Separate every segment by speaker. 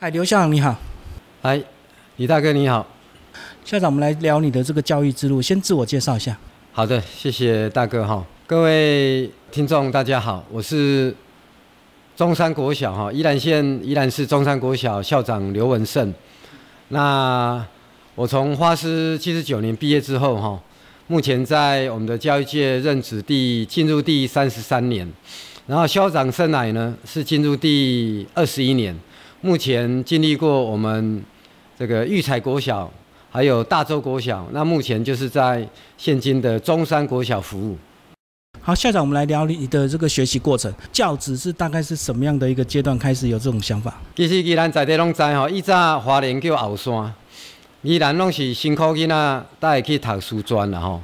Speaker 1: 哎，刘校长你好，
Speaker 2: 哎，李大哥你好，
Speaker 1: 校长，我们来聊你的这个教育之路，先自我介绍一下。
Speaker 2: 好的，谢谢大哥哈，各位听众大家好，我是中山国小哈，宜兰县宜兰市中山国小校长刘文胜。那我从花师七十九年毕业之后哈，目前在我们的教育界任职第进入第三十三年，然后校长生涯呢是进入第二十一年。目前经历过我们这个育才国小，还有大洲国小，那目前就是在现今的中山国小服务。
Speaker 1: 好，校长，我们来聊你的这个学习过程，教职是大概是什么样的一个阶段开始有这种想法？
Speaker 2: 其实，既然在地拢知吼，以早华联叫后山，依然拢是辛苦囡仔带去读书专了吼。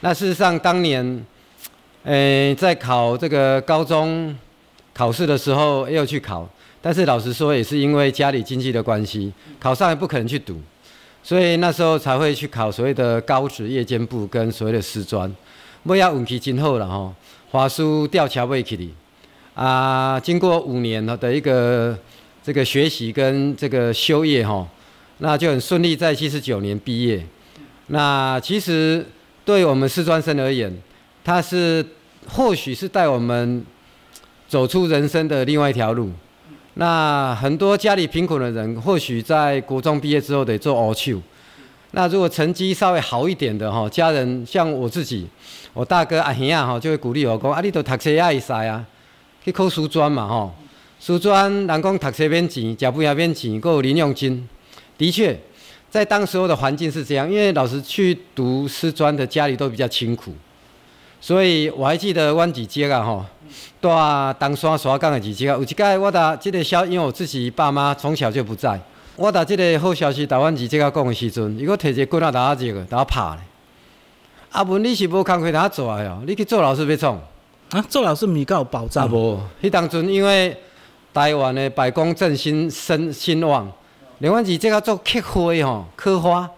Speaker 2: 那事实上，当年，诶，在考这个高中考试的时候，也有去考。但是老实说，也是因为家里经济的关系，考上也不可能去读，所以那时候才会去考所谓的高职夜间部跟所谓的师专。不要运气真好了吼，华书吊桥未起哩。啊，经过五年的一个这个学习跟这个修业哈，那就很顺利，在七十九年毕业。那其实对我们师专生而言，他是或许是带我们走出人生的另外一条路。那很多家里贫苦的人，或许在国中毕业之后得做熬秋。那如果成绩稍微好一点的哈，家人像我自己，我大哥阿兄啊哈，就会鼓励我讲：啊，你都读书也会使啊，去考书专嘛哈。书专人讲读书免钱，食饭也免钱，够有零用金。的确，在当时候的环境是这样，因为老师去读师专的家里都比较清苦，所以我还记得阮姐姐啊吼。在东山沙港的日子啊，有一届我打这个消，因为我自己爸妈从小就不在，我打这个好消息，台阮姐姐啊讲的时阵，伊果摕一个棍仔打一个，打拍咧。阿文，你是无工课通做的哦？你去做老师要创？
Speaker 1: 啊，做老师咪够有保障？
Speaker 2: 无，迄当阵因为台湾的百工振兴兴兴旺，连阮二姐啊做刻花吼，刻花。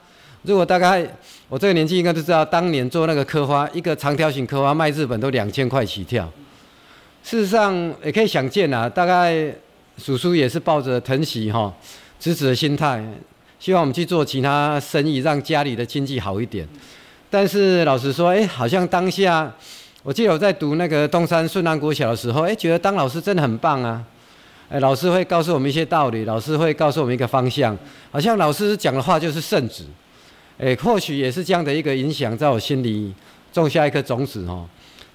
Speaker 2: 如果大概我这个年纪应该都知道，当年做那个刻花，一个长条形刻花卖日本都两千块起跳。事实上也可以想见啊，大概叔叔也是抱着疼惜哈、侄子的心态，希望我们去做其他生意，让家里的经济好一点。但是老实说，哎，好像当下，我记得我在读那个东山顺安国小的时候，哎，觉得当老师真的很棒啊。哎，老师会告诉我们一些道理，老师会告诉我们一个方向，好像老师讲的话就是圣旨。哎，或许也是这样的一个影响，在我心里种下一颗种子哦。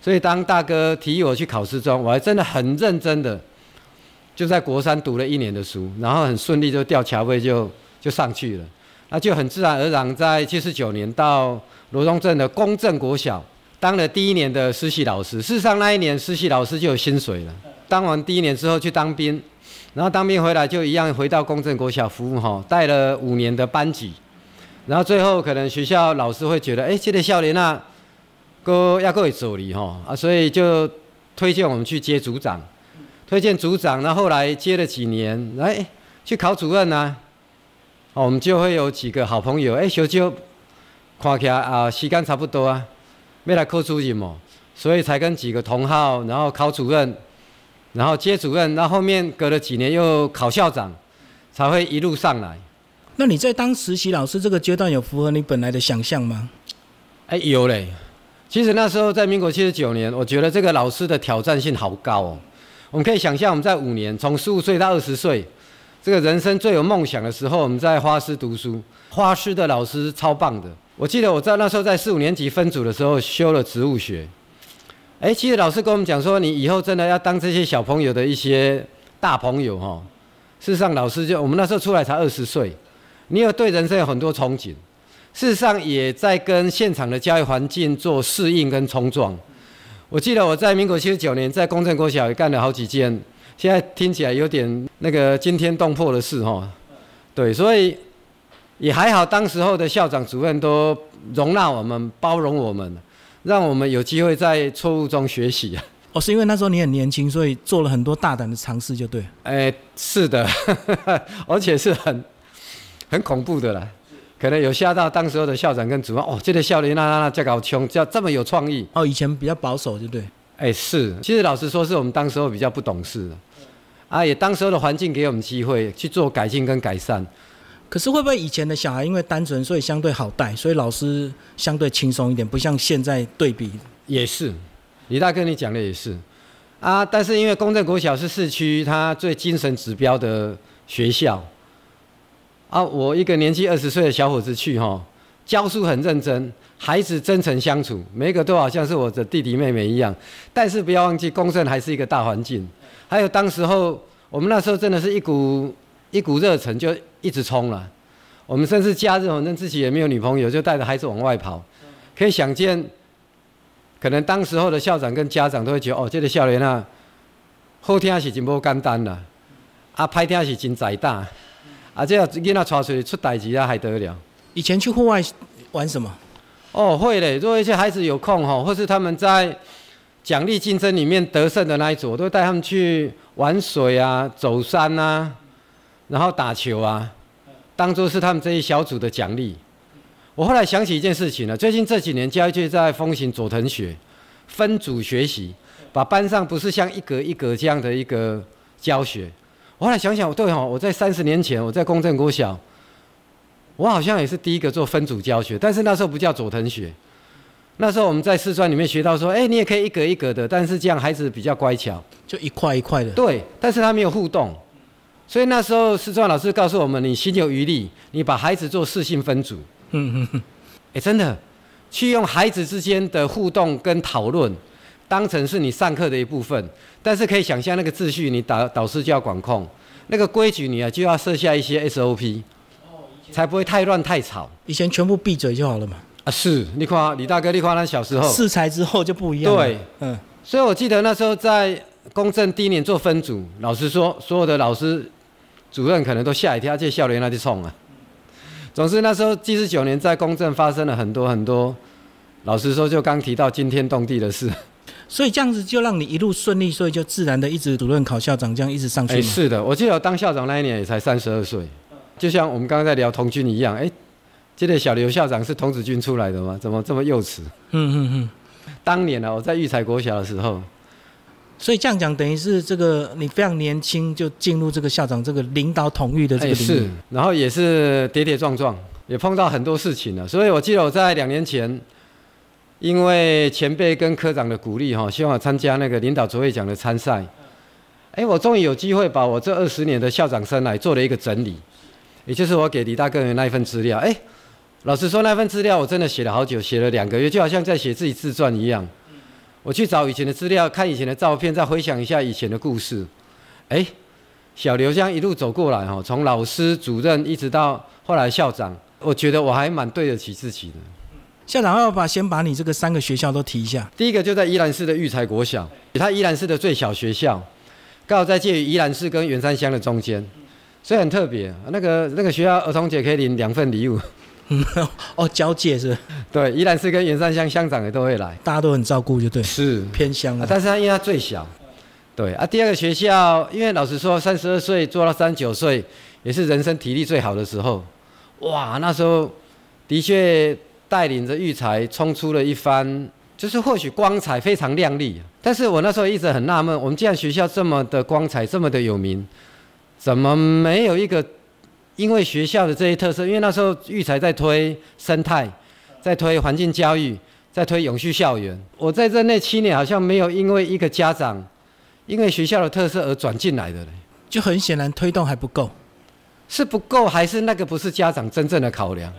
Speaker 2: 所以当大哥提议我去考试中，我还真的很认真的，就在国三读了一年的书，然后很顺利就调桥位就就上去了，那就很自然而然在七十九年到罗东镇的公正国小当了第一年的实习老师。事实上那一年实习老师就有薪水了。当完第一年之后去当兵，然后当兵回来就一样回到公正国小服务哈，带了五年的班级，然后最后可能学校老师会觉得，哎，这个少年啊。哥要各位助理哈啊，所以就推荐我们去接组长，推荐组长，那后来接了几年，来去考主任呢，哦，我们就会有几个好朋友，哎，小舅看起来啊，时间差不多啊，没来考主任哦，所以才跟几个同好，然后考主任，然后接主任，那后面隔了几年又考校长，才会一路上来。
Speaker 1: 那你在当实习老师这个阶段，有符合你本来的想象吗？
Speaker 2: 哎，有嘞。其实那时候在民国七十九年，我觉得这个老师的挑战性好高哦。我们可以想象，我们在五年，从十五岁到二十岁，这个人生最有梦想的时候，我们在花师读书。花师的老师超棒的。我记得我在那时候在四五年级分组的时候修了植物学。哎，其实老师跟我们讲说，你以后真的要当这些小朋友的一些大朋友哈。事实上，老师就我们那时候出来才二十岁，你有对人生有很多憧憬。事实上，也在跟现场的教育环境做适应跟冲撞。我记得我在民国七十九年在公正国小也干了好几件，现在听起来有点那个惊天动魄的事哈。对，所以也还好，当时候的校长主任都容纳我们、包容我们，让我们有机会在错误中学习。
Speaker 1: 哦，是因为那时候你很年轻，所以做了很多大胆的尝试，就对。
Speaker 2: 哎，是的，而且是很很恐怖的啦。可能有吓到当时候的校长跟主任哦，这个校园那那那这搞穷，叫这么有创意
Speaker 1: 哦。以前比较保守，对不对？
Speaker 2: 哎，是。其实老实说，是我们当时候比较不懂事。啊，也当时候的环境给我们机会去做改进跟改善。
Speaker 1: 可是会不会以前的小孩因为单纯，所以相对好带，所以老师相对轻松一点，不像现在对比？
Speaker 2: 也是，李大哥你讲的也是啊。但是因为公正国小是市区它最精神指标的学校啊，我一个年纪二十岁的小伙子去哈，教书很认真，孩子真诚相处，每一个都好像是我的弟弟妹妹一样。但是不要忘记，公正还是一个大环境。还有当时候我们那时候真的是一股一股热忱就。一直冲了，我们甚至假日反正自己也没有女朋友，就带着孩子往外跑。可以想见，可能当时候的校长跟家长都会觉得，哦，这个校园啊，好听是真不简单啦，啊，歹听是真载大，啊，这囡仔带出去出代志啊，还得了。
Speaker 1: 以前去户外玩什么？
Speaker 2: 哦，会嘞。如果一些孩子有空哈，或是他们在奖励竞争里面得胜的那一组，我都带他们去玩水啊，走山啊。然后打球啊，当做是他们这一小组的奖励。我后来想起一件事情了，最近这几年教育界在风行佐藤学，分组学习，把班上不是像一格一格这样的一个教学。我后来想想，对哦，我在三十年前我在公正国小，我好像也是第一个做分组教学，但是那时候不叫佐藤学，那时候我们在四川里面学到说，哎，你也可以一格一格的，但是这样孩子比较乖巧，
Speaker 1: 就一块一块的。
Speaker 2: 对，但是他没有互动。所以那时候，四川老师告诉我们：你心有余力，你把孩子做四性分组。嗯嗯嗯。哎，真的，去用孩子之间的互动跟讨论，当成是你上课的一部分。但是可以想象，那个秩序，你导导师就要管控；那个规矩，你啊就要设下一些 SOP，才不会太乱太吵。
Speaker 1: 以前全部闭嘴就好了嘛。
Speaker 2: 啊，是。你看李大哥，你看他小时候。
Speaker 1: 四才之后就不一样。
Speaker 2: 对，嗯。所以我记得那时候在公正第一年做分组，老师说，所有的老师。主任可能都吓一跳，这校园那就冲啊！总之那时候，七十九年在公正发生了很多很多，老实说，就刚提到惊天动地的事。
Speaker 1: 所以这样子就让你一路顺利，所以就自然的一直主任考校长，这样一直上去。
Speaker 2: 是的，我记得我当校长那一年也才三十二岁，就像我们刚刚在聊童军一样。哎，这个小刘校长是童子军出来的吗？怎么这么幼稚？嗯嗯嗯。当年呢，我在育才国小的时候。
Speaker 1: 所以这样讲，等于是这个你非常年轻就进入这个校长这个领导统御的这个领域，
Speaker 2: 是，然后也是跌跌撞撞，也碰到很多事情了。所以我记得我在两年前，因为前辈跟科长的鼓励哈，希望参加那个领导卓越奖的参赛。哎，我终于有机会把我这二十年的校长生来做了一个整理，也就是我给李大哥的那一份资料。哎，老实说，那份资料我真的写了好久，写了两个月，就好像在写自己自传一样。我去找以前的资料，看以前的照片，再回想一下以前的故事。哎，小刘这样一路走过来哈，从老师、主任一直到后来校长，我觉得我还蛮对得起自己的。
Speaker 1: 校长要把先把你这个三个学校都提一下。
Speaker 2: 第一个就在宜兰市的育才国小，它宜兰市的最小学校，刚好在介于宜兰市跟员山乡的中间，所以很特别。那个那个学校儿童节可以领两份礼物。
Speaker 1: 哦，交界是？
Speaker 2: 对，宜兰市跟元山乡乡长也都会来，
Speaker 1: 大家都很照顾，就对。
Speaker 2: 是
Speaker 1: 偏乡啊，
Speaker 2: 但是它因为它最小，对啊。第二个学校，因为老实说，三十二岁做到三十九岁，也是人生体力最好的时候。哇，那时候的确带领着育才冲出了一番，就是或许光彩非常亮丽。但是我那时候一直很纳闷，我们既然学校这么的光彩，这么的有名，怎么没有一个？因为学校的这些特色，因为那时候育才在推生态，在推环境教育，在推永续校园。我在这那七年，好像没有因为一个家长，因为学校的特色而转进来的嘞。
Speaker 1: 就很显然推动还不够，
Speaker 2: 是不够还是那个不是家长真正的考量？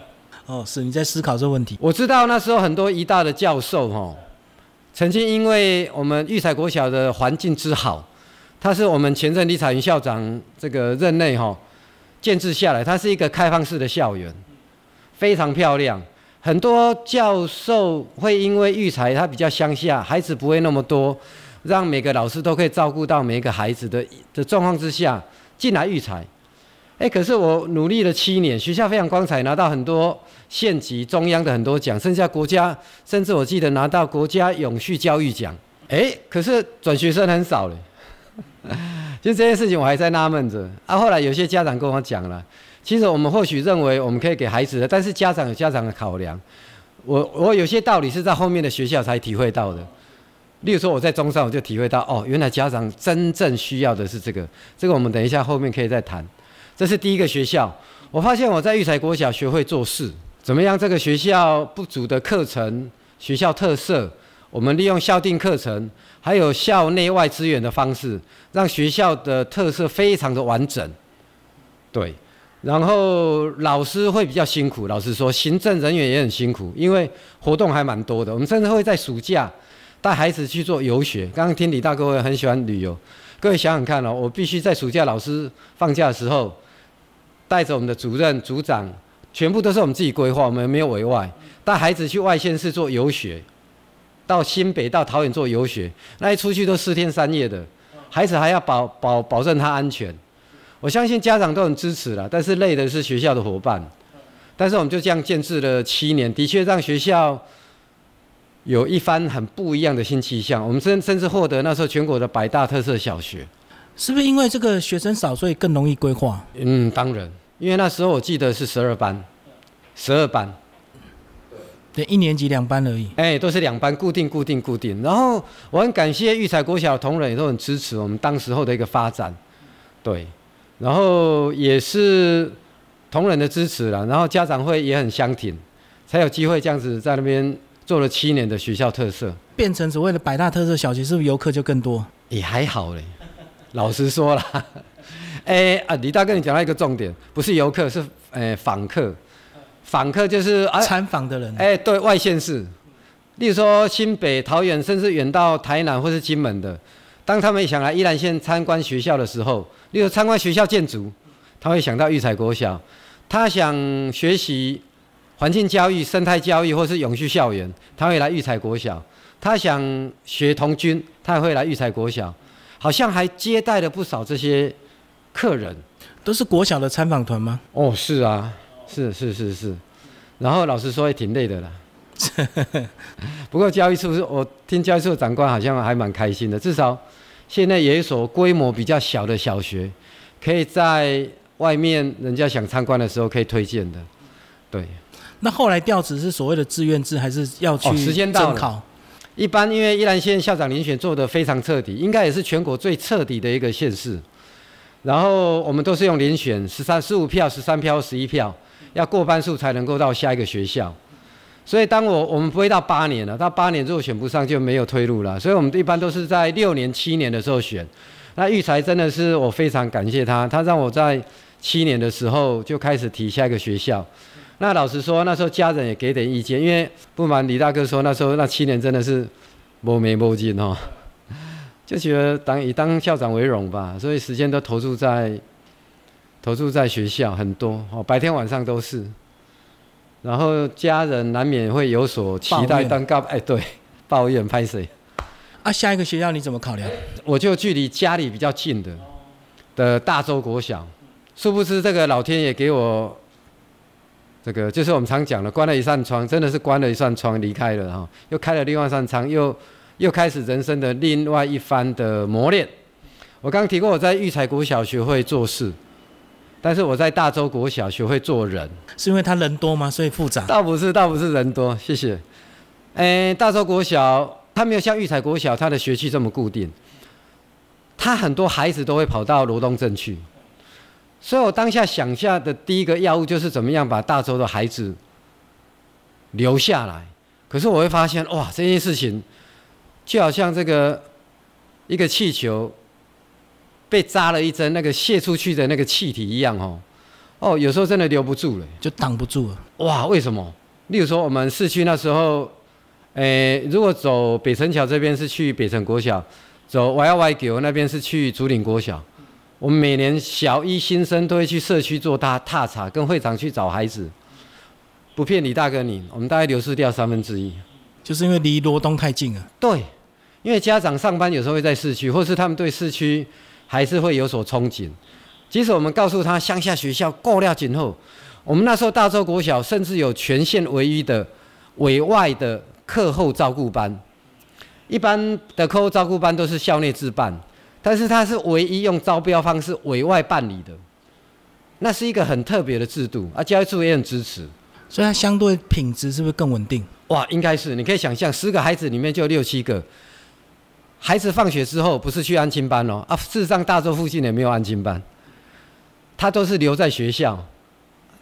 Speaker 1: 哦，是你在思考这个问题。
Speaker 2: 我知道那时候很多医大的教授哈，曾经因为我们育才国小的环境之好，他是我们前任李彩云校长这个任内哈。建制下来，它是一个开放式的校园，非常漂亮。很多教授会因为育才，它比较乡下，孩子不会那么多，让每个老师都可以照顾到每一个孩子的的状况之下进来育才。哎，可是我努力了七年，学校非常光彩，拿到很多县级、中央的很多奖，剩下国家，甚至我记得拿到国家永续教育奖。哎，可是转学生很少了。就这件事情，我还在纳闷着。啊，后来有些家长跟我讲了，其实我们或许认为我们可以给孩子的，但是家长有家长的考量。我我有些道理是在后面的学校才体会到的。例如说我在中山，我就体会到哦，原来家长真正需要的是这个。这个我们等一下后面可以再谈。这是第一个学校，我发现我在育才国小学会做事，怎么样？这个学校不足的课程、学校特色，我们利用校定课程，还有校内外资源的方式，让学校的特色非常的完整。对，然后老师会比较辛苦，老实说，行政人员也很辛苦，因为活动还蛮多的。我们甚至会在暑假。带孩子去做游学，刚刚听李大哥也很喜欢旅游，各位想想看哦，我必须在暑假老师放假的时候，带着我们的主任、组长，全部都是我们自己规划，我们没有委外，带孩子去外县市做游学，到新北、到桃园做游学，那一出去都四天三夜的，孩子还要保保保证他安全，我相信家长都很支持了，但是累的是学校的伙伴，但是我们就这样建制了七年，的确让学校。有一番很不一样的新气象，我们甚甚至获得那时候全国的百大特色小学，
Speaker 1: 是不是因为这个学生少，所以更容易规划？
Speaker 2: 嗯，当然，因为那时候我记得是十二班，十二班，
Speaker 1: 对，一年级两班而已。
Speaker 2: 哎，都是两班，固定、固定、固定。然后我很感谢育才国小同仁也都很支持我们当时候的一个发展，对，然后也是同仁的支持了，然后家长会也很相挺，才有机会这样子在那边。做了七年的学校特色，
Speaker 1: 变成所谓的百大特色小学，是不是游客就更多？
Speaker 2: 也还好嘞，老实说了，哎啊，李大哥，你讲到一个重点，不是游客，是诶访客，访客就是啊
Speaker 1: 参访的人。
Speaker 2: 哎，对外县市，例如说新北、桃园，甚至远到台南或是金门的，当他们想来宜兰县参观学校的时候，例如参观学校建筑，他会想到育才国小，他想学习。环境教育、生态教育，或是永续校园，他会来育才国小。他想学童军，他也会来育才国小。好像还接待了不少这些客人，
Speaker 1: 都是国小的参访团吗？
Speaker 2: 哦，是啊，是是是是。然后老实说也挺累的啦。不过教育处，我听教育处长官好像还蛮开心的，至少现在有一所规模比较小的小学，可以在外面人家想参观的时候可以推荐的，对。
Speaker 1: 那后来调职是所谓的志愿制，还是要去
Speaker 2: 到
Speaker 1: 考？
Speaker 2: 一般因为宜兰县校长遴选做的非常彻底，应该也是全国最彻底的一个县市。然后我们都是用遴选，十三、十五票、十三票、十一票，要过半数才能够到下一个学校。所以当我我们不会到八年了，到八年如果选不上就没有退路了。所以我们一般都是在六年、七年的时候选。那育才真的是我非常感谢他，他让我在七年的时候就开始提下一个学校。那老实说，那时候家人也给点意见，因为不瞒李大哥说，那时候那七年真的是摸眉摸劲哦，就觉得当以当校长为荣吧，所以时间都投注在投注在学校很多哦，白天晚上都是，然后家人难免会有所期待，当告哎对，抱怨拍谁？
Speaker 1: 啊，下一个学校你怎么考量？
Speaker 2: 我就距离家里比较近的的大洲国小，殊不知这个老天爷给我。这个就是我们常讲的，关了一扇窗，真的是关了一扇窗离开了哈，又开了另外一扇窗，又又开始人生的另外一番的磨练。我刚刚提过，我在育才国小学会做事，但是我在大洲国小学会做人，
Speaker 1: 是因为他人多吗？所以复杂？
Speaker 2: 倒不是，倒不是人多，谢谢。诶，大洲国小它没有像育才国小，它的学区这么固定，它很多孩子都会跑到罗东镇去。所以我当下想下的第一个药物就是怎么样把大洲的孩子留下来。可是我会发现，哇，这件事情就好像这个一个气球被扎了一针，那个泄出去的那个气体一样，哦，哦，有时候真的留不住了，
Speaker 1: 就挡不住了。
Speaker 2: 哇，为什么？例如说，我们市区那时候，诶，如果走北城桥这边是去北城国小，走 Y Y 九那边是去竹林国小。我们每年小一新生都会去社区做大踏查，跟会长去找孩子。不骗李大哥你，我们大概流失掉三分之一，
Speaker 1: 就是因为离罗东太近了。
Speaker 2: 对，因为家长上班有时候会在市区，或是他们对市区还是会有所憧憬。即使我们告诉他乡下学校过料紧后，我们那时候大洲国小甚至有全县唯一的委外的课后照顾班，一般的课后照顾班都是校内自办。但是它是唯一用招标方式委外办理的，那是一个很特别的制度啊，教育处也很支持，
Speaker 1: 所以它相对品质是不是更稳定？
Speaker 2: 哇，应该是，你可以想象，十个孩子里面就六七个孩子放学之后不是去安亲班哦，啊，事实上大洲附近也没有安亲班，他都是留在学校。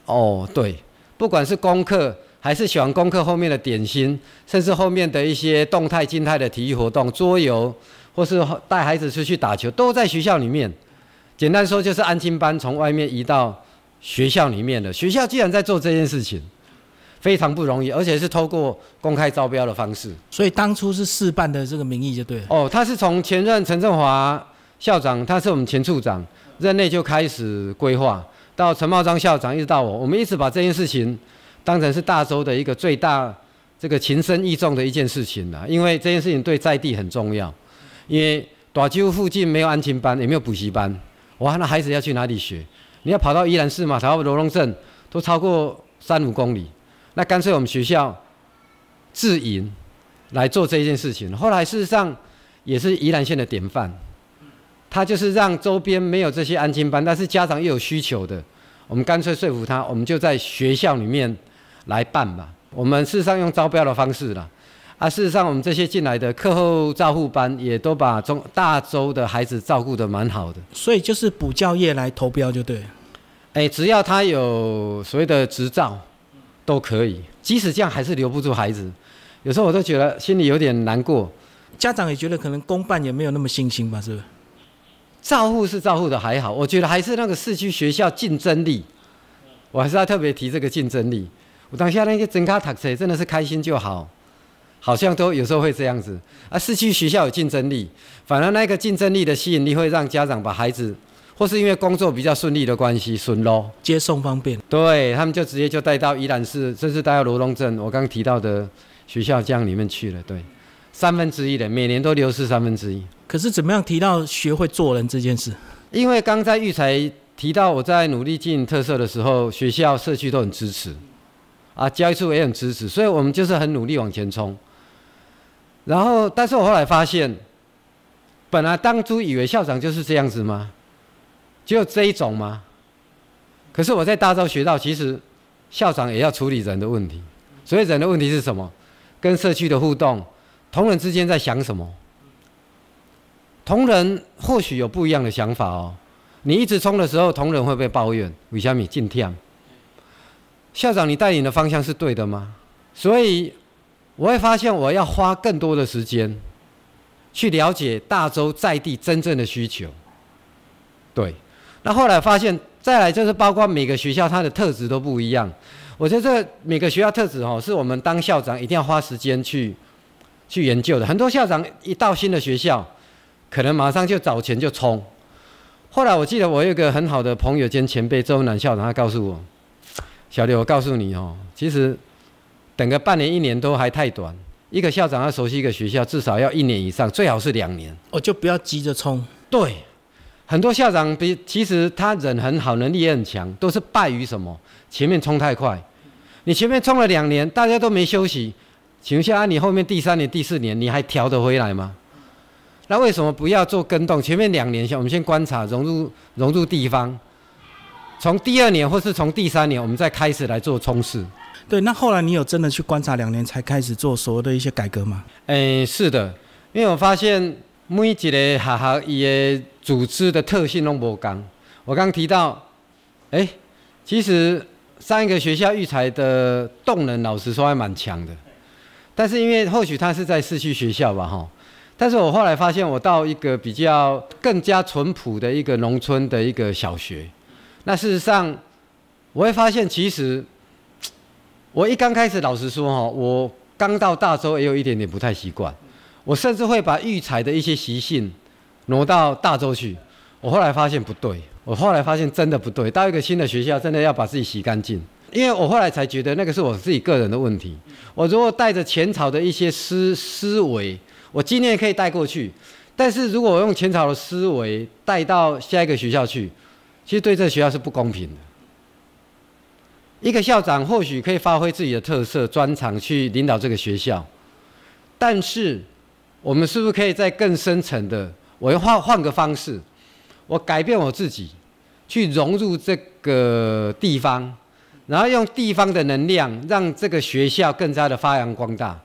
Speaker 2: 哦，对，不管是功课还是喜欢功课后面的点心，甚至后面的一些动态、静态的体育活动，桌游，或是带孩子出去打球，都在学校里面。简单说就是安亲班从外面移到学校里面的。学校既然在做这件事情，非常不容易，而且是透过公开招标的方式。
Speaker 1: 所以当初是试办的这个名义就对了。
Speaker 2: 哦，他是从前任陈振华校长，他是我们前处长任内就开始规划，到陈茂章校长一直到我，我们一直把这件事情当成是大洲的一个最大这个情深意重的一件事情了。因为这件事情对在地很重要，因为大洲附近没有安亲班，也没有补习班。哇，那孩子要去哪里学？你要跑到宜兰市嘛，跑到罗龙镇，都超过三五公里。那干脆我们学校自营来做这件事情。后来事实上也是宜兰县的典范。他就是让周边没有这些安亲班，但是家长又有需求的，我们干脆说服他，我们就在学校里面来办吧。我们事实上用招标的方式了。啊，事实上，我们这些进来的课后照护班也都把中大洲的孩子照顾得蛮好的。
Speaker 1: 所以就是补教业来投标就对。
Speaker 2: 哎，只要他有所谓的执照，都可以。即使这样，还是留不住孩子。有时候我都觉得心里有点难过。
Speaker 1: 家长也觉得可能公办也没有那么信心吧，是不是？
Speaker 2: 照护是照护的还好，我觉得还是那个市区学校竞争力，我还是要特别提这个竞争力。我当下那个真卡读册真的是开心就好。好像都有时候会这样子啊，市区学校有竞争力，反而那个竞争力的吸引力会让家长把孩子，或是因为工作比较顺利的关系，顺咯，
Speaker 1: 接送方便，
Speaker 2: 对他们就直接就带到宜兰市，甚至带到罗东镇，我刚刚提到的学校这样里面去了，对，三分之一的每年都流失三分之一。
Speaker 1: 可是怎么样提到学会做人这件事？
Speaker 2: 因为刚在育才提到我在努力经营特色的时候，学校社区都很支持，啊，教育处也很支持，所以我们就是很努力往前冲。然后，但是我后来发现，本来当初以为校长就是这样子吗？只有这一种吗？可是我在大洲学到，其实校长也要处理人的问题。所以人的问题是什么？跟社区的互动，同仁之间在想什么？同仁或许有不一样的想法哦。你一直冲的时候，同仁会不会抱怨？为什么进跳？校长，你带领的方向是对的吗？所以。我会发现，我要花更多的时间去了解大洲在地真正的需求。对，那后来发现，再来就是包括每个学校它的特质都不一样。我觉得这每个学校特质哦，是我们当校长一定要花时间去去研究的。很多校长一到新的学校，可能马上就找钱就冲。后来我记得我有一个很好的朋友兼前辈周南校长，他告诉我：“小刘，我告诉你哦，其实。”等个半年一年都还太短，一个校长要熟悉一个学校，至少要一年以上，最好是两年。
Speaker 1: 我就不要急着冲。
Speaker 2: 对，很多校长比其实他人很好，能力也很强，都是败于什么？前面冲太快。你前面冲了两年，大家都没休息，请问下，你后面第三年、第四年你还调得回来吗？那为什么不要做跟动？前面两年先我们先观察，融入融入地方，从第二年或是从第三年，我们再开始来做冲刺。
Speaker 1: 对，那后来你有真的去观察两年才开始做所谓的一些改革吗？
Speaker 2: 诶，是的，因为我发现每一个学校伊的组织的特性都无同。我刚提到，诶，其实上一个学校育才的动能，老实说还蛮强的。但是因为或许他是在市区学校吧，哈。但是我后来发现，我到一个比较更加淳朴的一个农村的一个小学，那事实上我会发现，其实。我一刚开始，老实说哈，我刚到大洲也有一点点不太习惯，我甚至会把育才的一些习性挪到大洲去。我后来发现不对，我后来发现真的不对。到一个新的学校，真的要把自己洗干净，因为我后来才觉得那个是我自己个人的问题。我如果带着前朝的一些思思维，我今年可以带过去，但是如果我用前朝的思维带到下一个学校去，其实对这个学校是不公平的。一个校长或许可以发挥自己的特色专长去领导这个学校，但是我们是不是可以在更深层的，我要换换个方式，我改变我自己，去融入这个地方，然后用地方的能量让这个学校更加的发扬光大。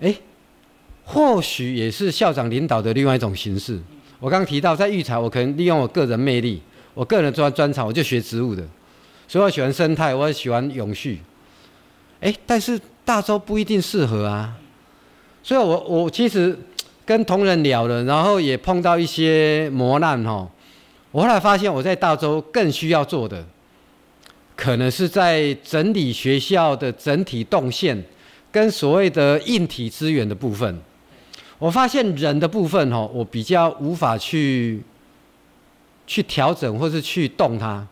Speaker 2: 哎，或许也是校长领导的另外一种形式。我刚提到，在育才，我可能利用我个人魅力，我个人专专长，我就学植物的，所以我喜欢生态，我也喜欢永续。哎，但是大洲不一定适合啊。所以我我其实跟同仁聊了，然后也碰到一些磨难哈。我后来发现，我在大洲更需要做的，可能是在整理学校的整体动线，跟所谓的硬体资源的部分。我发现人的部分哈，我比较无法去去调整或是去动它。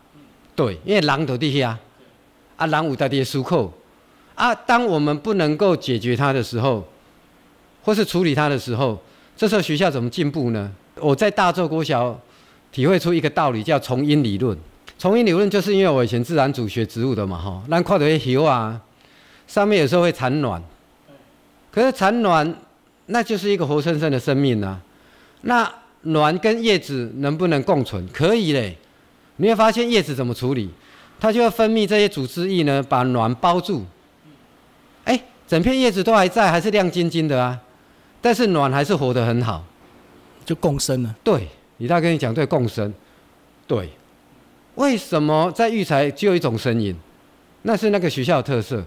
Speaker 2: 对，因为狼头地下啊，狼五大地输扣啊，当我们不能够解决它的时候，或是处理它的时候，这时候学校怎么进步呢？我在大洲国小。体会出一个道理，叫重因理论。重因理论就是因为我以前自然组学植物的嘛，哈，那看到叶啊，上面有时候会产卵，可是产卵那就是一个活生生的生命啊。那卵跟叶子能不能共存？可以嘞。你会发现叶子怎么处理？它就要分泌这些组织液呢，把卵包住。哎，整片叶子都还在，还是亮晶晶的啊，但是卵还是活得很好，
Speaker 1: 就共生了。
Speaker 2: 对。李大跟你讲对共生，对，为什么在育才只有一种声音？那是那个学校的特色。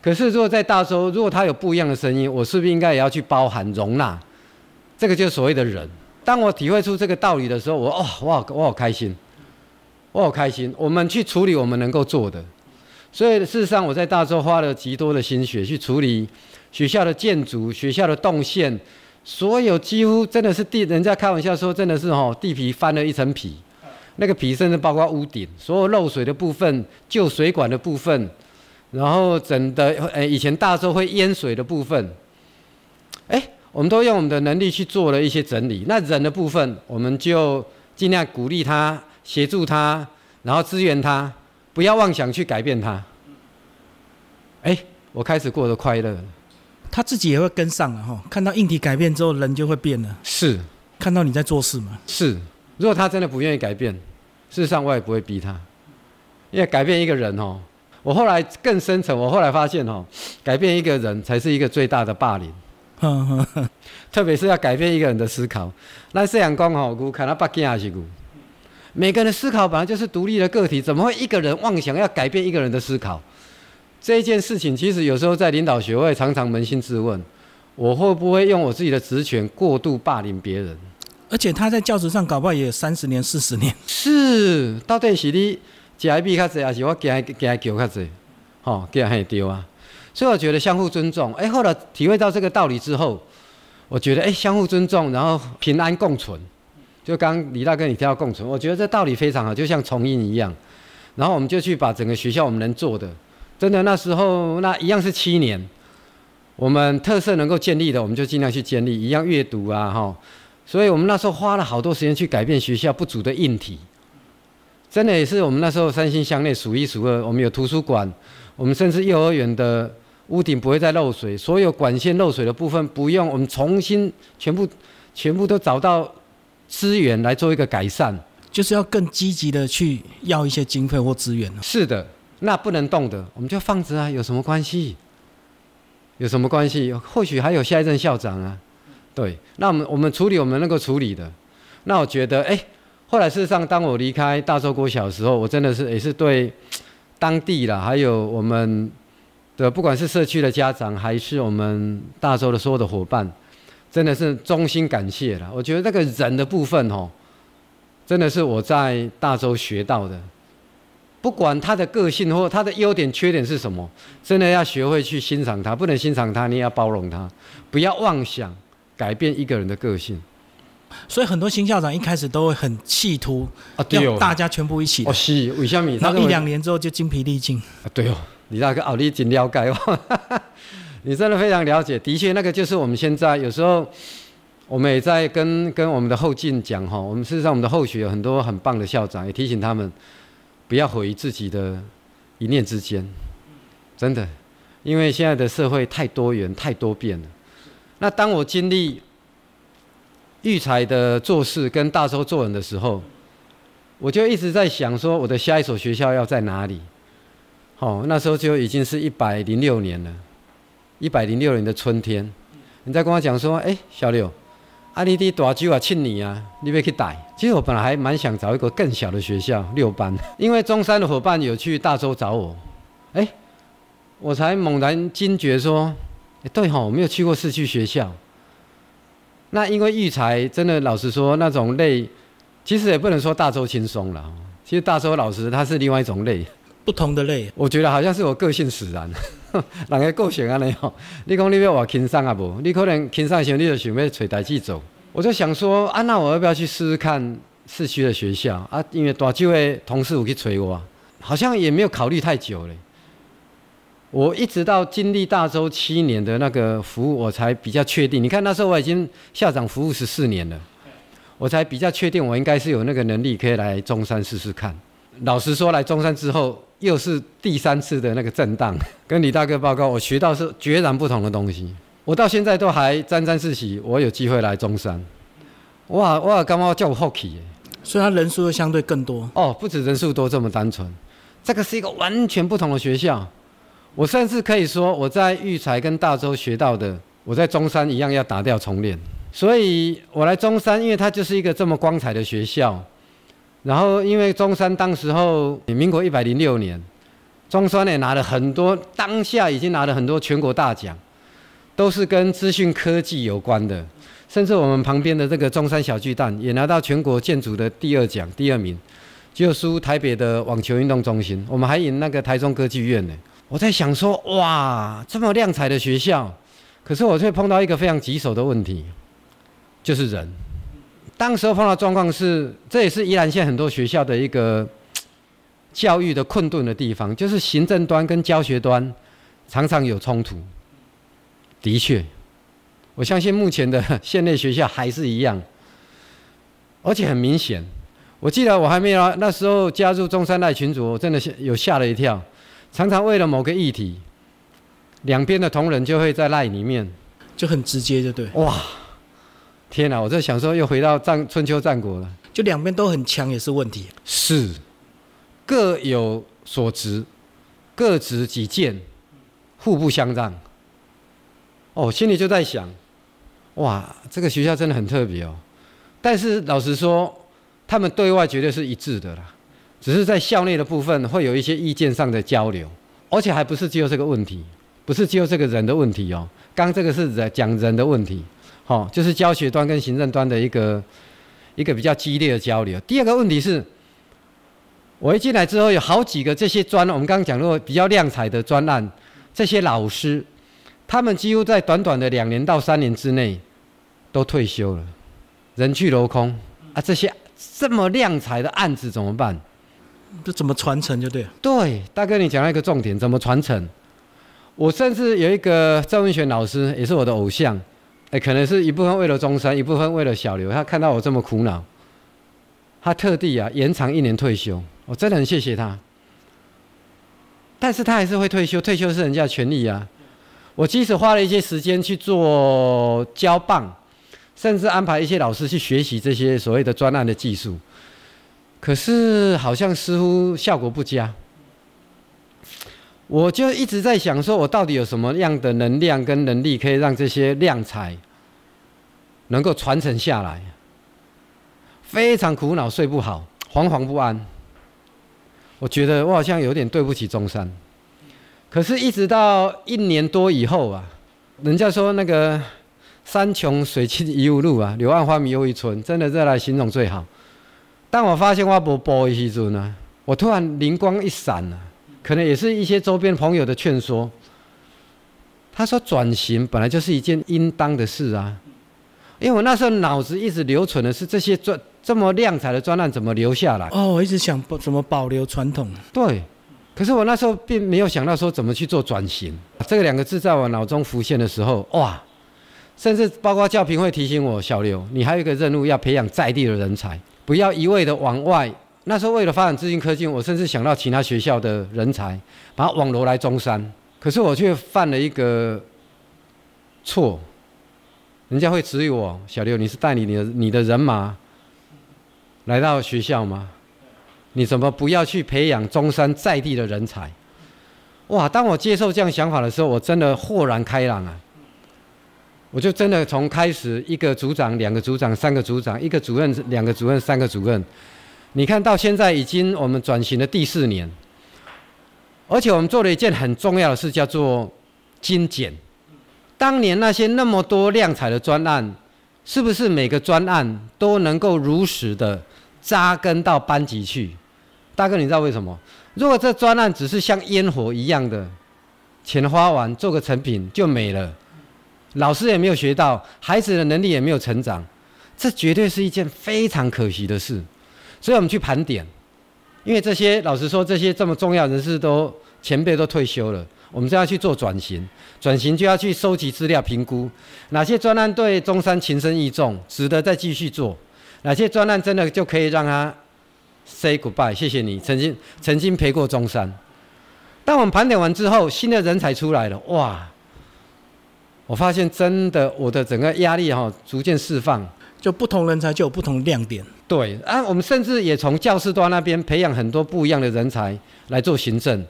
Speaker 2: 可是如果在大洲，如果它有不一样的声音，我是不是应该也要去包含容纳？这个就是所谓的人。当我体会出这个道理的时候，我哦，我好我好开心，我好开心。我们去处理我们能够做的。所以事实上，我在大洲花了极多的心血去处理学校的建筑、学校的动线。所有几乎真的是地，人家开玩笑说，真的是哦，地皮翻了一层皮，那个皮甚至包括屋顶，所有漏水的部分、旧水管的部分，然后整的诶，以前大洲会淹水的部分，哎，我们都用我们的能力去做了一些整理。那人的部分，我们就尽量鼓励他、协助他，然后支援他，不要妄想去改变他。哎，我开始过得快乐。
Speaker 1: 他自己也会跟上了哈，看到硬体改变之后，人就会变了。
Speaker 2: 是，
Speaker 1: 看到你在做事嘛？
Speaker 2: 是。如果他真的不愿意改变，事实上我也不会逼他，因为改变一个人哦，我后来更深层，我后来发现哦，改变一个人才是一个最大的霸凌。特别是要改变一个人的思考。那这样讲哦，我看他不惊还是我。每个人的思考本来就是独立的个体，怎么会一个人妄想要改变一个人的思考？这一件事情，其实有时候在领导学会常常扪心自问：我会不会用我自己的职权过度霸凌别人？
Speaker 1: 而且他在教职上搞不好也有三十年、四十年。
Speaker 2: 是，到底是你加比较济，还是我加加叫较济？吼，加很丢啊！所以我觉得相互尊重。哎，后来体会到这个道理之后，我觉得哎，相互尊重，然后平安共存。就刚李大哥你提到共存，我觉得这道理非常好，就像重音一样。然后我们就去把整个学校我们能做的。真的那时候那一样是七年，我们特色能够建立的，我们就尽量去建立，一样阅读啊哈，所以我们那时候花了好多时间去改变学校不足的硬体，真的也是我们那时候三星乡内数一数二，我们有图书馆，我们甚至幼儿园的屋顶不会再漏水，所有管线漏水的部分不用，我们重新全部全部都找到资源来做一个改善，
Speaker 1: 就是要更积极的去要一些经费或资源
Speaker 2: 是的。那不能动的，我们就放着啊，有什么关系？有什么关系？或许还有下一任校长啊。对，那我们我们处理我们能够处理的。那我觉得，哎，后来事实上，当我离开大洲国小的时候，我真的是也是对当地啦，还有我们的不管是社区的家长，还是我们大洲的所有的伙伴，真的是衷心感谢了。我觉得那个人的部分哦，真的是我在大洲学到的。不管他的个性或他的优点、缺点是什么，真的要学会去欣赏他。不能欣赏他，你也要包容他，不要妄想改变一个人的个性。
Speaker 1: 所以很多新校长一开始都会很企图啊，要大家全部一起。
Speaker 2: 哦，是为什么？
Speaker 1: 然后一两年之后就精疲力尽。
Speaker 2: 啊，对哦，李大哥，哦，你真了解哦，你真的非常了解。的确，那个就是我们现在有时候，我们也在跟跟我们的后进讲哈。我们事实上，我们的后学有很多很棒的校长，也提醒他们。不要毁于自己的一念之间，真的，因为现在的社会太多元、太多变了。那当我经历育才的做事跟大洲做人的时候，我就一直在想说，我的下一所学校要在哪里？好，那时候就已经是一百零六年了，一百零六年的春天。人家跟我讲说，哎，小刘，啊，你的大舅啊，庆你啊，你要去带。其实我本来还蛮想找一个更小的学校，六班，因为中山的伙伴有去大洲找我，哎，我才猛然惊觉说，对哈，我没有去过市区学校。那因为育才真的，老实说，那种累，其实也不能说大洲轻松了。其实大洲老师他是另外一种累，
Speaker 1: 不同的累。
Speaker 2: 我觉得好像是我个性使然，人个个性安尼吼。你讲你要我轻松啊不？你可能轻松时你就想要找代志做。我就想说，啊，那我要不要去试试看市区的学校啊？因为大洲的同事有去催我，好像也没有考虑太久嘞。我一直到经历大洲七年的那个服务，我才比较确定。你看那时候我已经校长服务十四年了，我才比较确定我应该是有那个能力可以来中山试试看。老实说，来中山之后又是第三次的那个震荡。跟李大哥报告，我学到是截然不同的东西。我到现在都还沾沾自喜，我有机会来中山，哇哇，刚刚叫我好奇，
Speaker 1: 所以他人数又相对更多。
Speaker 2: 哦，不止人数多这么单纯，这个是一个完全不同的学校。我甚至可以说，我在育才跟大洲学到的，我在中山一样要打掉重练。所以我来中山，因为它就是一个这么光彩的学校。然后因为中山当时候，民国一百零六年，中山也拿了很多，当下已经拿了很多全国大奖，都是跟资讯科技有关的。甚至我们旁边的这个中山小巨蛋也拿到全国建筑的第二奖，第二名，就输台北的网球运动中心。我们还赢那个台中歌剧院呢。我在想说，哇，这么亮彩的学校，可是我却碰到一个非常棘手的问题，就是人。当时候碰到状况是，这也是宜兰县很多学校的一个教育的困顿的地方，就是行政端跟教学端常常有冲突。的确，我相信目前的 县内学校还是一样，而且很明显。我记得我还没有那时候加入中山大群组，我真的有吓了一跳。常常为了某个议题，两边的同仁就会在赖里面，
Speaker 1: 就很直接，就对。
Speaker 2: 哇，天哪！我在想说，又回到战春秋战国了。
Speaker 1: 就两边都很强，也是问题。
Speaker 2: 是，各有所值，各执己见，互不相让。哦，心里就在想，哇，这个学校真的很特别哦。但是老实说，他们对外绝对是一致的啦。只是在校内的部分会有一些意见上的交流，而且还不是只有这个问题，不是只有这个人的问题哦。刚这个是在讲人的问题，好，就是教学端跟行政端的一个一个比较激烈的交流。第二个问题是，我一进来之后有好几个这些专，我们刚刚讲过比较亮彩的专案，这些老师，他们几乎在短短的两年到三年之内都退休了，人去楼空啊！这些这么亮彩的案子怎么办？
Speaker 1: 这怎么传承就对了。
Speaker 2: 对，大哥，你讲到一个重点，怎么传承？我甚至有一个赵文选老师，也是我的偶像，哎，可能是一部分为了中山，一部分为了小刘，他看到我这么苦恼，他特地啊延长一年退休，我真的很谢谢他。但是他还是会退休，退休是人家的权利啊。我即使花了一些时间去做交棒，甚至安排一些老师去学习这些所谓的专案的技术。可是好像似乎效果不佳，我就一直在想，说我到底有什么样的能量跟能力，可以让这些亮才能够传承下来？非常苦恼，睡不好，惶惶不安。我觉得我好像有点对不起中山。可是，一直到一年多以后啊，人家说那个“山穷水尽疑无路”啊，“柳暗花明又一村”，真的再来形容最好。当我发现我不播的时阵呢，我突然灵光一闪啊，可能也是一些周边朋友的劝说。他说转型本来就是一件应当的事啊，因为我那时候脑子一直留存的是这些专这么亮彩的专案怎么留下来。
Speaker 1: 哦，我一直想怎么保留传统。
Speaker 2: 对，可是我那时候并没有想到说怎么去做转型。这个两个字在我脑中浮现的时候，哇！甚至包括教评会提醒我，小刘，你还有一个任务要培养在地的人才。不要一味的往外。那时候为了发展资讯科技，我甚至想到其他学校的人才，把他网罗来中山。可是我却犯了一个错，人家会质疑我：小刘，你是带领你的你的人马来到学校吗？你怎么不要去培养中山在地的人才？哇！当我接受这样想法的时候，我真的豁然开朗啊！我就真的从开始一个组长、两个组长、三个组长，一个主任、两个主任、三个主任，你看到现在已经我们转型的第四年，而且我们做了一件很重要的事，叫做精简。当年那些那么多亮彩的专案，是不是每个专案都能够如实的扎根到班级去？大哥，你知道为什么？如果这专案只是像烟火一样的，钱花完做个成品就没了，老师也没有学到，孩子的能力也没有成长，这绝对是一件非常可惜的事。所以我们去盘点，因为这些老实说，这些这么重要人士都前辈都退休了，我们就要去做转型，转型就要去收集资料、评估哪些专案对中山情深意重，值得再继续做，哪些专案真的就可以让他。Say goodbye，谢谢你曾经曾经陪过中山。当我们盘点完之后，新的人才出来了，哇！我发现真的我的整个压力哈逐渐释放，
Speaker 1: 就不同人才就有不同亮点。
Speaker 2: 对啊，我们甚至也从教师端那边培养很多不一样的人才来做行政，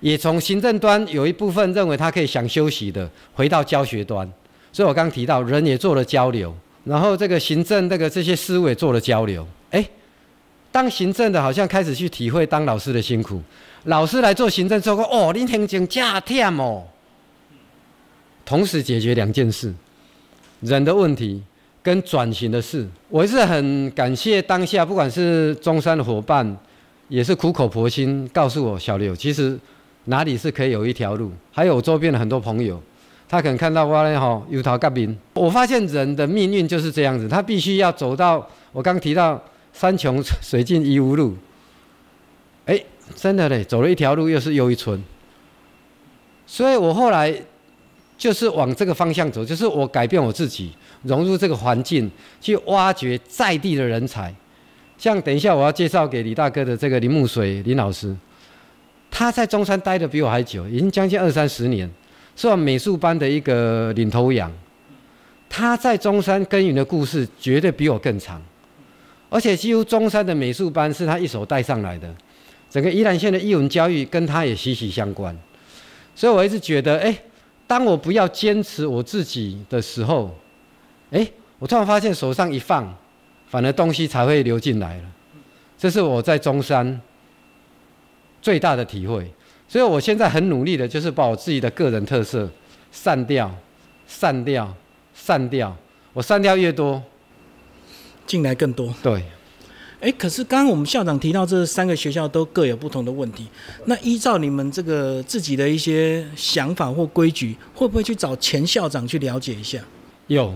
Speaker 2: 也从行政端有一部分认为他可以想休息的回到教学端。所以我刚提到人也做了交流，然后这个行政这个这些思维做了交流，哎。当行政的，好像开始去体会当老师的辛苦。老师来做行政之后，哦，你听真假忝哦。同时解决两件事：人的问题跟转型的事。我是很感谢当下，不管是中山的伙伴，也是苦口婆心告诉我，小刘，其实哪里是可以有一条路。还有我周边的很多朋友，他可能看到我咧吼，油桃革命。我发现人的命运就是这样子，他必须要走到我刚提到。山穷水尽疑无路，哎，真的嘞，走了一条路又是又一村，所以我后来就是往这个方向走，就是我改变我自己，融入这个环境，去挖掘在地的人才。像等一下我要介绍给李大哥的这个林木水林老师，他在中山待的比我还久，已经将近二三十年，是我美术班的一个领头羊。他在中山耕耘的故事绝对比我更长。而且几乎中山的美术班是他一手带上来的，整个宜兰县的艺文教育跟他也息息相关，所以我一直觉得，哎，当我不要坚持我自己的时候，哎，我突然发现手上一放，反而东西才会流进来了。这是我在中山最大的体会，所以我现在很努力的，就是把我自己的个人特色散掉、散掉、散掉，我散掉越多。
Speaker 1: 进来更多，
Speaker 2: 对，
Speaker 1: 哎，可是刚刚我们校长提到这三个学校都各有不同的问题，那依照你们这个自己的一些想法或规矩，会不会去找前校长去了解一下？
Speaker 2: 有，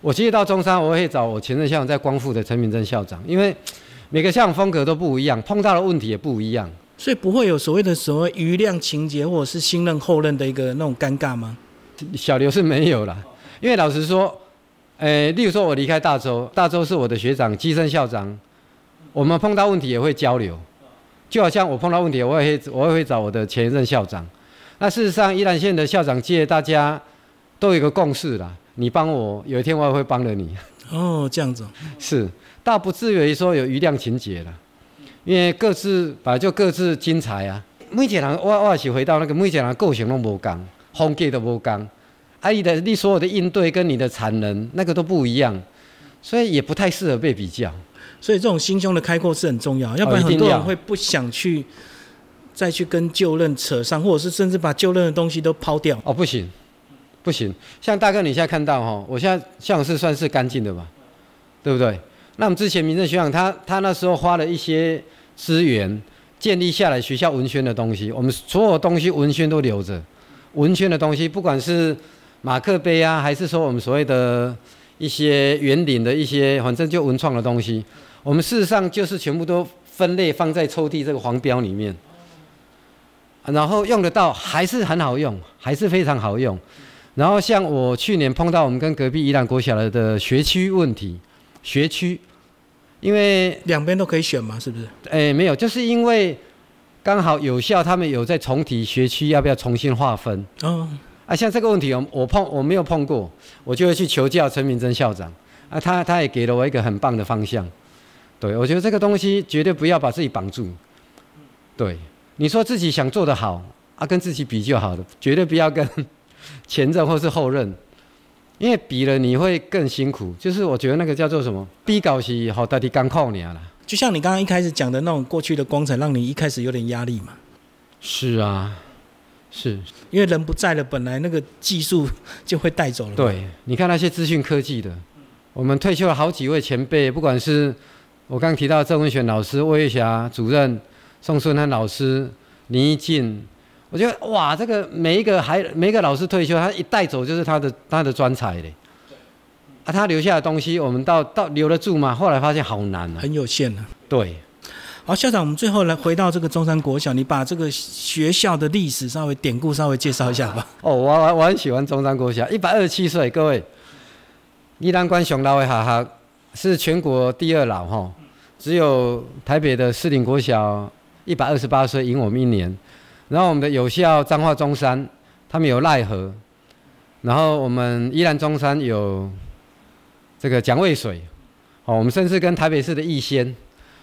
Speaker 2: 我其实到中山，我会找我前任校长在光复的陈明珍校长，因为每个校长风格都不一样，碰到的问题也不一样，
Speaker 1: 所以不会有所谓的所谓余量情节，或者是新任后任的一个那种尴尬吗？
Speaker 2: 小刘是没有了，因为老实说。诶，例如说，我离开大洲，大洲是我的学长，基生校长，我们碰到问题也会交流，就好像我碰到问题，我也会我也会找我的前任校长。那事实上，宜兰县的校长界大家都有一个共识啦，你帮我，有一天我也会帮了你。
Speaker 1: 哦，这样子。
Speaker 2: 是，倒不至于说有余量情节了，因为各自本来就各自精彩啊。每一个人，我我也是回到那个每一个人个性都无共，风格都无共。阿姨的，你所有的应对跟你的产能那个都不一样，所以也不太适合被比较。
Speaker 1: 所以这种心胸的开阔是很重要，要不然很多人会不想去再去跟旧任扯上，或者是甚至把旧任的东西都抛掉。
Speaker 2: 哦，不行，不行。像大哥你现在看到哈，我现在像是算是干净的吧，对不对？那我们之前民政学长他他那时候花了一些资源建立下来学校文宣的东西，我们所有东西文宣都留着，文宣的东西不管是。马克杯啊，还是说我们所谓的一些圆领的一些，反正就文创的东西，我们事实上就是全部都分类放在抽屉这个黄标里面，然后用得到，还是很好用，还是非常好用。然后像我去年碰到我们跟隔壁宜兰国小的的学区问题，学区，因为
Speaker 1: 两边都可以选嘛，是不是？
Speaker 2: 哎，没有，就是因为刚好有效，他们有在重提学区要不要重新划分。哦。啊，像这个问题，我我碰我没有碰过，我就会去求教陈明真校长。啊，他他也给了我一个很棒的方向。对，我觉得这个东西绝对不要把自己绑住。对，你说自己想做的好，啊，跟自己比就好了，绝对不要跟 前任或是后任。因为比了你会更辛苦。就是我觉得那个叫做什么，比搞是好大的干靠你啦。
Speaker 1: 就像你刚刚一开始讲的那种过去的光彩，让你一开始有点压力嘛。
Speaker 2: 是啊，是
Speaker 1: 因为人不在了，本来那个技术 就会带走了。
Speaker 2: 对，你看那些资讯科技的，我们退休了好几位前辈，不管是我刚提到郑文选老师、魏月霞主任、宋顺汉老师、林一静，我觉得哇，这个每一个还每一个老师退休，他一带走就是他的他的专才嘞。啊，他留下的东西，我们到到留得住吗？后来发现好难啊，
Speaker 1: 很有限啊。
Speaker 2: 对，
Speaker 1: 好，校长，我们最后来回到这个中山国小，你把这个学校的历史稍微典故稍微介绍一下吧。
Speaker 2: 哦，我我我很喜欢中山国小，一百二十七岁，各位，宜兰关熊老的哈哈是全国第二老哈，只有台北的士林国小一百二十八岁，赢我们一年。然后我们的有效彰化中山，他们有奈何，然后我们宜兰中山有。这个蒋渭水，哦，我们甚至跟台北市的逸仙，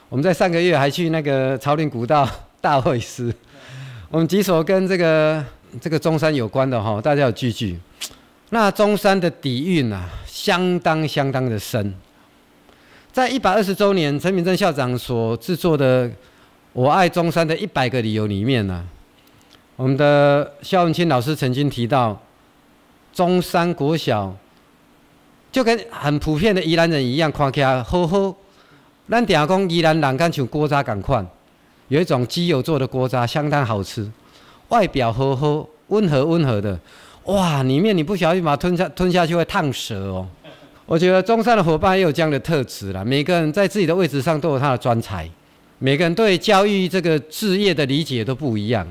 Speaker 2: 我们在上个月还去那个朝林古道 大会师，我们几所跟这个这个中山有关的哈，大家有聚聚。那中山的底蕴啊，相当相当的深。在一百二十周年，陈敏正校长所制作的《我爱中山的一百个理由》里面呢，我们的肖文清老师曾经提到，中山国小。就跟很普遍的宜兰人一样，看起来好好。咱定讲宜兰人敢像锅渣咁款，有一种鸡油做的锅渣相当好吃，外表好好，温和温和的，哇，里面你不小心把它吞下吞下去会烫舌哦。我觉得中山的伙伴也有这样的特质啦，每个人在自己的位置上都有他的专才，每个人对教育这个事业的理解都不一样。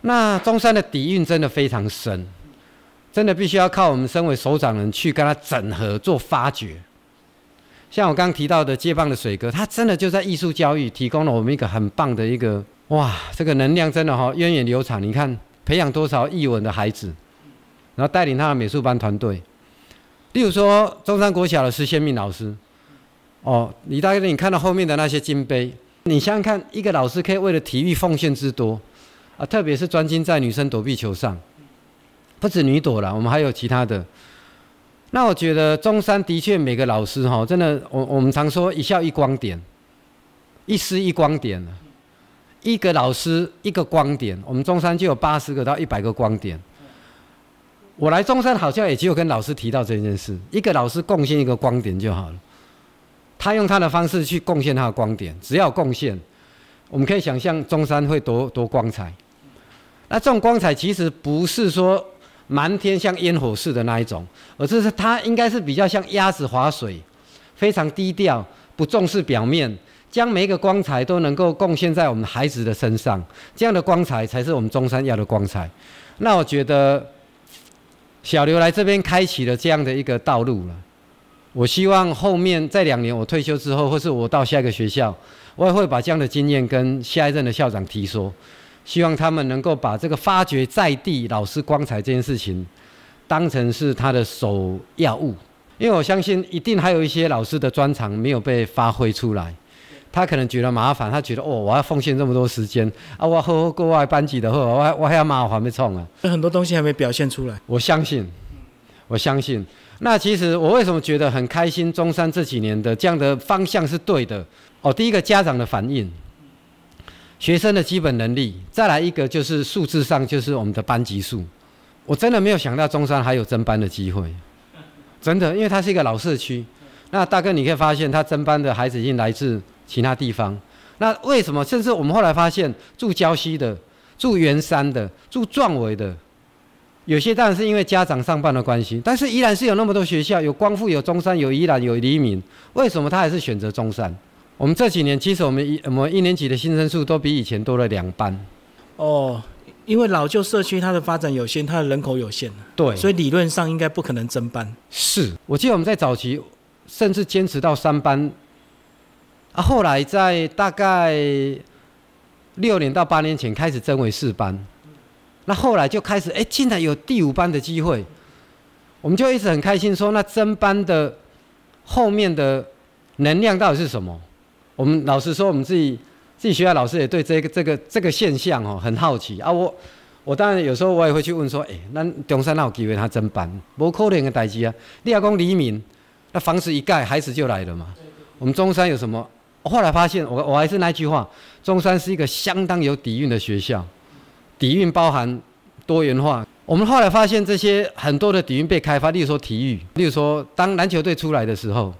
Speaker 2: 那中山的底蕴真的非常深。真的必须要靠我们身为首长人去跟他整合做发掘。像我刚提到的接棒的水哥，他真的就在艺术教育提供了我们一个很棒的一个哇，这个能量真的哈源远流长。你看培养多少艺文的孩子，然后带领他的美术班团队。例如说中山国小的施先明老师，哦，你大概你看到后面的那些金杯，你想想看，一个老师可以为了体育奉献之多啊，特别是专精在女生躲避球上。不止女朵了，我们还有其他的。那我觉得中山的确每个老师哈，真的，我我们常说一笑一光点，一师一光点一个老师一个光点，我们中山就有八十个到一百个光点。我来中山好像也只有跟老师提到这件事，一个老师贡献一个光点就好了。他用他的方式去贡献他的光点，只要贡献，我们可以想象中山会多多光彩。那这种光彩其实不是说。满天像烟火似的那一种，而是它应该是比较像鸭子划水，非常低调，不重视表面，将每一个光彩都能够贡献在我们孩子的身上，这样的光彩才是我们中山要的光彩。那我觉得小刘来这边开启了这样的一个道路了。我希望后面在两年我退休之后，或是我到下一个学校，我也会把这样的经验跟下一任的校长提说。希望他们能够把这个发掘在地老师光彩这件事情，当成是他的首要务，因为我相信一定还有一些老师的专长没有被发挥出来，他可能觉得麻烦，他觉得哦，我要奉献这么多时间啊，我和国外班级的，我我还要麻烦没冲啊，
Speaker 1: 很多东西还没表现出来。
Speaker 2: 我相信，我相信。那其实我为什么觉得很开心？中山这几年的这样的方向是对的。哦，第一个家长的反应。学生的基本能力，再来一个就是数字上，就是我们的班级数。我真的没有想到中山还有增班的机会，真的，因为它是一个老社区。那大哥，你可以发现，他增班的孩子已经来自其他地方。那为什么？甚至我们后来发现，住礁溪的、住圆山的、住壮围的，有些当然是因为家长上班的关系，但是依然是有那么多学校，有光复、有中山、有宜兰、有黎明，为什么他还是选择中山？我们这几年，其实我们一我们一年级的新生数都比以前多了两班。
Speaker 1: 哦，因为老旧社区它的发展有限，它的人口有限
Speaker 2: 对，
Speaker 1: 所以理论上应该不可能增班。
Speaker 2: 是，我记得我们在早期甚至坚持到三班，啊，后来在大概六年到八年前开始增为四班，那后来就开始哎，竟然有第五班的机会，我们就一直很开心说，那增班的后面的能量到底是什么？我们老实说，我们自己自己学校老师也对这个这个这个现象哦很好奇啊。我我当然有时候我也会去问说，哎、那中山哪有机会他增班？无可能的代志啊！你要讲黎明，那房子一盖，孩子就来了嘛。我们中山有什么？后来发现，我我还是那句话，中山是一个相当有底蕴的学校，底蕴包含多元化。我们后来发现，这些很多的底蕴被开发，例如说体育，例如说当篮球队出来的时候，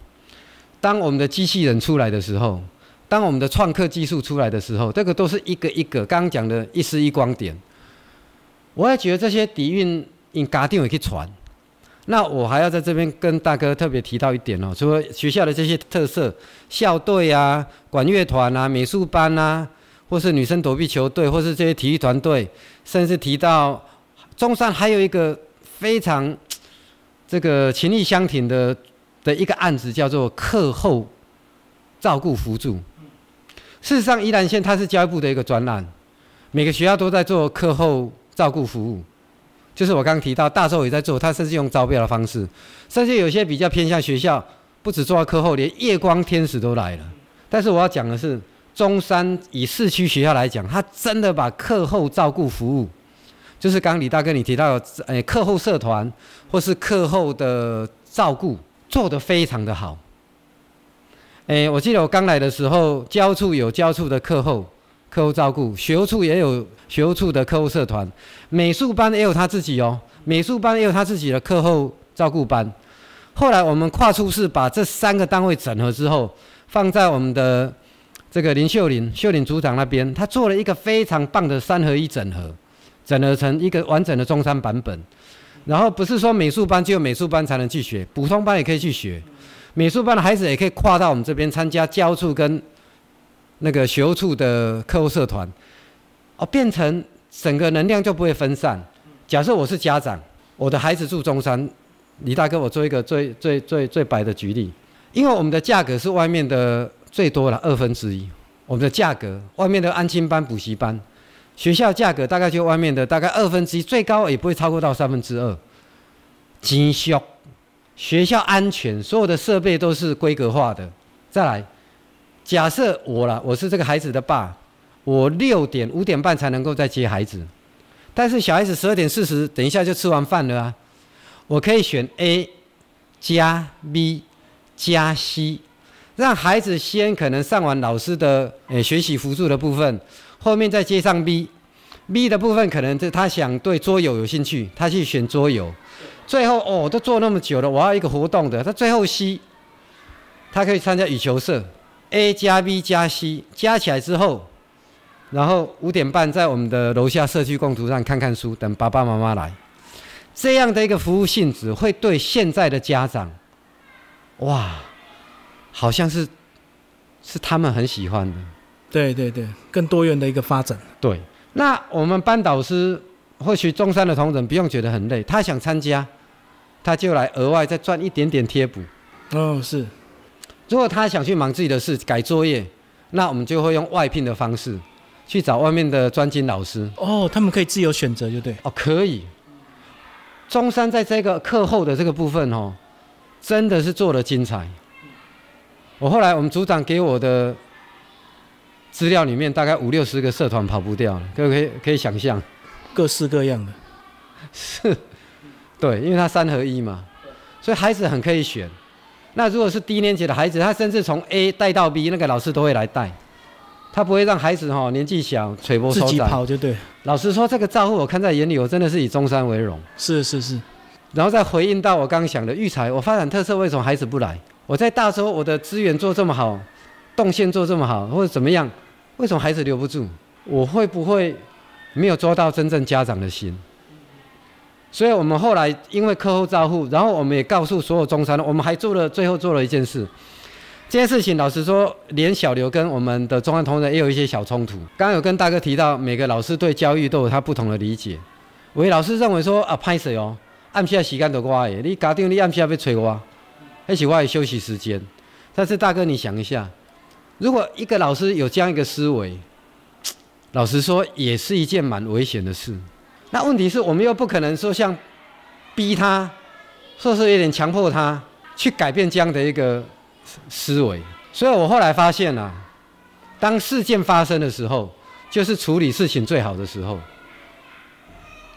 Speaker 2: 当我们的机器人出来的时候，当我们的创客技术出来的时候，这个都是一个一个刚刚讲的一丝一光点。我也觉得这些底蕴应家长也去传。那我还要在这边跟大哥特别提到一点哦，除了学校的这些特色，校队啊、管乐团啊、美术班啊，或是女生躲避球队，或是这些体育团队，甚至提到中山还有一个非常这个情义相挺的的一个案子，叫做课后照顾辅助。事实上，宜兰县它是教育部的一个专案，每个学校都在做课后照顾服务。就是我刚刚提到，大洲也在做，它甚至用招标的方式，甚至有些比较偏向学校，不止做到课后，连夜光天使都来了。但是我要讲的是，中山以市区学校来讲，他真的把课后照顾服务，就是刚刚李大哥你提到，诶，课后社团或是课后的照顾做得非常的好。诶，我记得我刚来的时候，教处有教处的课后客户照顾，学务处也有学务处的客户社团，美术班也有他自己哦，美术班也有他自己的课后照顾班。后来我们跨处室把这三个单位整合之后，放在我们的这个林秀玲秀玲组长那边，他做了一个非常棒的三合一整合，整合成一个完整的中山版本。然后不是说美术班只有美术班才能去学，普通班也可以去学。美术班的孩子也可以跨到我们这边参加教处跟那个学务处的客户社团，哦，变成整个能量就不会分散。假设我是家长，我的孩子住中山，李大哥，我做一个最最最最白的举例，因为我们的价格是外面的最多了二分之一，我们的价格外面的安亲班、补习班，学校价格大概就外面的大概二分之一，最高也不会超过到三分之二，紧缩。学校安全，所有的设备都是规格化的。再来，假设我了，我是这个孩子的爸，我六点五点半才能够再接孩子，但是小孩子十二点四十，等一下就吃完饭了啊，我可以选 A 加 B 加 C，让孩子先可能上完老师的诶学习辅助的部分，后面再接上 B，B 的部分可能是他想对桌游有兴趣，他去选桌游。最后哦，都做那么久了，我要一个活动的。他最后 C，他可以参加羽球社，A 加 B 加 C 加起来之后，然后五点半在我们的楼下社区共图上看看书，等爸爸妈妈来。这样的一个服务性质，会对现在的家长，哇，好像是是他们很喜欢的。
Speaker 1: 对对对，更多元的一个发展。
Speaker 2: 对，那我们班导师或许中山的同仁不用觉得很累，他想参加。他就来额外再赚一点点贴补。
Speaker 1: 哦，是。
Speaker 2: 如果他想去忙自己的事，改作业，那我们就会用外聘的方式，去找外面的专精老师。
Speaker 1: 哦，他们可以自由选择，就对。
Speaker 2: 哦，可以。中山在这个课后的这个部分哦，真的是做的精彩。我后来我们组长给我的资料里面，大概五六十个社团跑不掉了，各位可以可以想象，
Speaker 1: 各式各样的。
Speaker 2: 是。对，因为它三合一嘛，所以孩子很可以选。那如果是低年级的孩子，他甚至从 A 带到 B，那个老师都会来带，他不会让孩子哈年纪小垂波
Speaker 1: 自己跑就对。
Speaker 2: 老实说，这个照顾我看在眼里，我真的是以中山为荣。
Speaker 1: 是是是。
Speaker 2: 然后再回应到我刚刚讲的育才，我发展特色为什么孩子不来？我在大洲我的资源做这么好，动线做这么好，或者怎么样，为什么孩子留不住？我会不会没有抓到真正家长的心？所以我们后来因为课后照护，然后我们也告诉所有中山，我们还做了最后做了一件事。这件事情老实说，连小刘跟我们的中山同仁也有一些小冲突。刚刚有跟大哥提到，每个老师对教育都有他不同的理解。有的老师认为说啊，拍摄哦，暗下时间都我的，你家长你暗下要催我，那是我的休息时间。但是大哥你想一下，如果一个老师有这样一个思维，老实说也是一件蛮危险的事。那问题是我们又不可能说像逼他，说是有点强迫他去改变这样的一个思维，所以我后来发现啊，当事件发生的时候，就是处理事情最好的时候。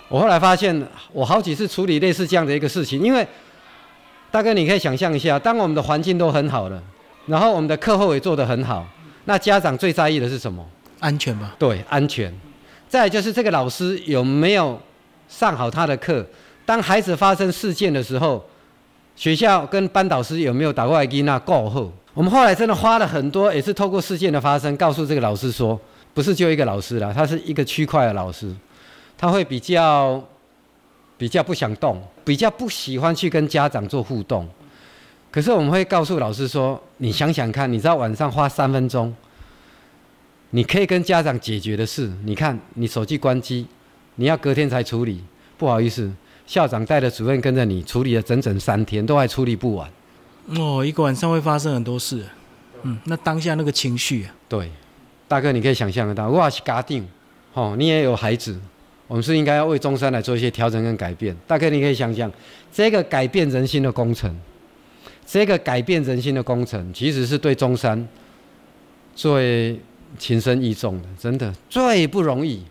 Speaker 2: 我后来发现，我好几次处理类似这样的一个事情，因为大哥你可以想象一下，当我们的环境都很好了，然后我们的课后也做得很好，那家长最在意的是什么？
Speaker 1: 安全吧。
Speaker 2: 对，安全。再就是这个老师有没有上好他的课？当孩子发生事件的时候，学校跟班导师有没有打过来给那告后？我们后来真的花了很多，也是透过事件的发生，告诉这个老师说，不是就一个老师了，他是一个区块的老师，他会比较比较不想动，比较不喜欢去跟家长做互动。可是我们会告诉老师说，你想想看，你知道晚上花三分钟，你可以跟家长解决的事，你看你手机关机，你要隔天才处理，不好意思，校长带着主任跟着你处理了整整三天，都还处理不完。
Speaker 1: 哦，一个晚上会发生很多事。嗯，那当下那个情绪啊，
Speaker 2: 对，大哥，你可以想象得到，我是家长，哦，你也有孩子，我们是应该要为中山来做一些调整跟改变。大哥，你可以想象，这个改变人心的工程，这个改变人心的工程，其实是对中山最情深意重的，真的最不容易。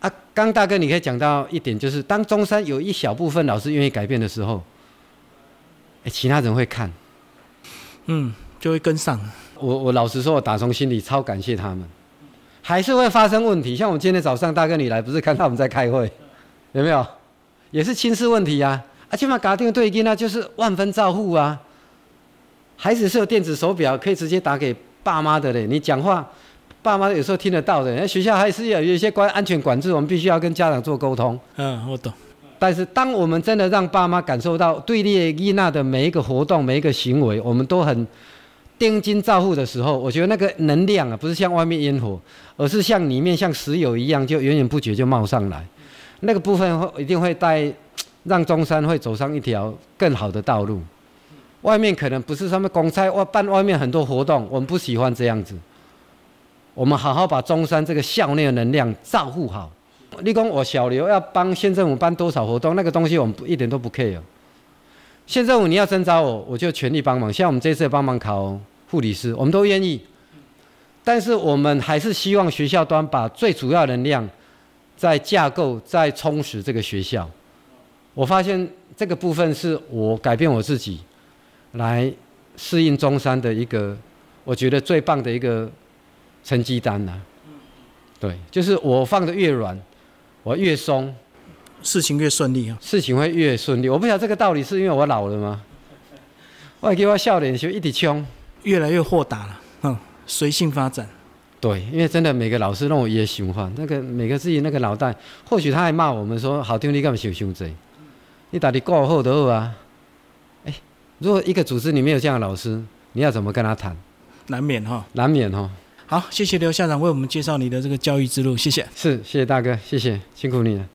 Speaker 2: 啊，刚大哥，你可以讲到一点，就是当中山有一小部分老师愿意改变的时候。哎，其他人会看，
Speaker 1: 嗯，就会跟上。
Speaker 2: 我我老实说，我打从心里超感谢他们。还是会发生问题，像我们今天早上大哥你来，不是看到我们在开会，有没有？也是亲事问题啊。啊，起码搞定对应那就是万分照护啊。孩子是有电子手表，可以直接打给爸妈的嘞。你讲话，爸妈有时候听得到的。那学校还是有有一些关安全管制，我们必须要跟家长做沟通。
Speaker 1: 嗯，我懂。
Speaker 2: 但是，当我们真的让爸妈感受到对列伊娜的每一个活动、每一个行为，我们都很盯紧照护的时候，我觉得那个能量啊，不是像外面烟火，而是像里面像石油一样，就源源不绝就冒上来。那个部分会一定会带让中山会走上一条更好的道路。外面可能不是他们公差外办外面很多活动，我们不喜欢这样子。我们好好把中山这个校内的能量照顾好。你讲我小刘要帮县政府办多少活动，那个东西我们一点都不 care。县政府你要征召我，我就全力帮忙。像我们这次帮忙考护理师，我们都愿意。但是我们还是希望学校端把最主要能量在架构、在充实这个学校。我发现这个部分是我改变我自己，来适应中山的一个，我觉得最棒的一个成绩单呐。对，就是我放的越软。我越松，
Speaker 1: 事情越顺利啊！
Speaker 2: 事情会越顺利。我不晓得这个道理是因为我老了吗？我给我笑脸就一直冲，
Speaker 1: 越来越豁达了。嗯，随性发展。
Speaker 2: 对，因为真的每个老师让我也喜欢那个每个自己那个脑袋，或许他还骂我们说：“好听你干嘛想想这？你到底过后的好啊？”哎，如果一个组织里面有这样的老师，你要怎么跟他谈？
Speaker 1: 难免哈，
Speaker 2: 难免哈。
Speaker 1: 好，谢谢刘校长为我们介绍你的这个教育之路，谢谢。
Speaker 2: 是，谢谢大哥，谢谢，辛苦你了。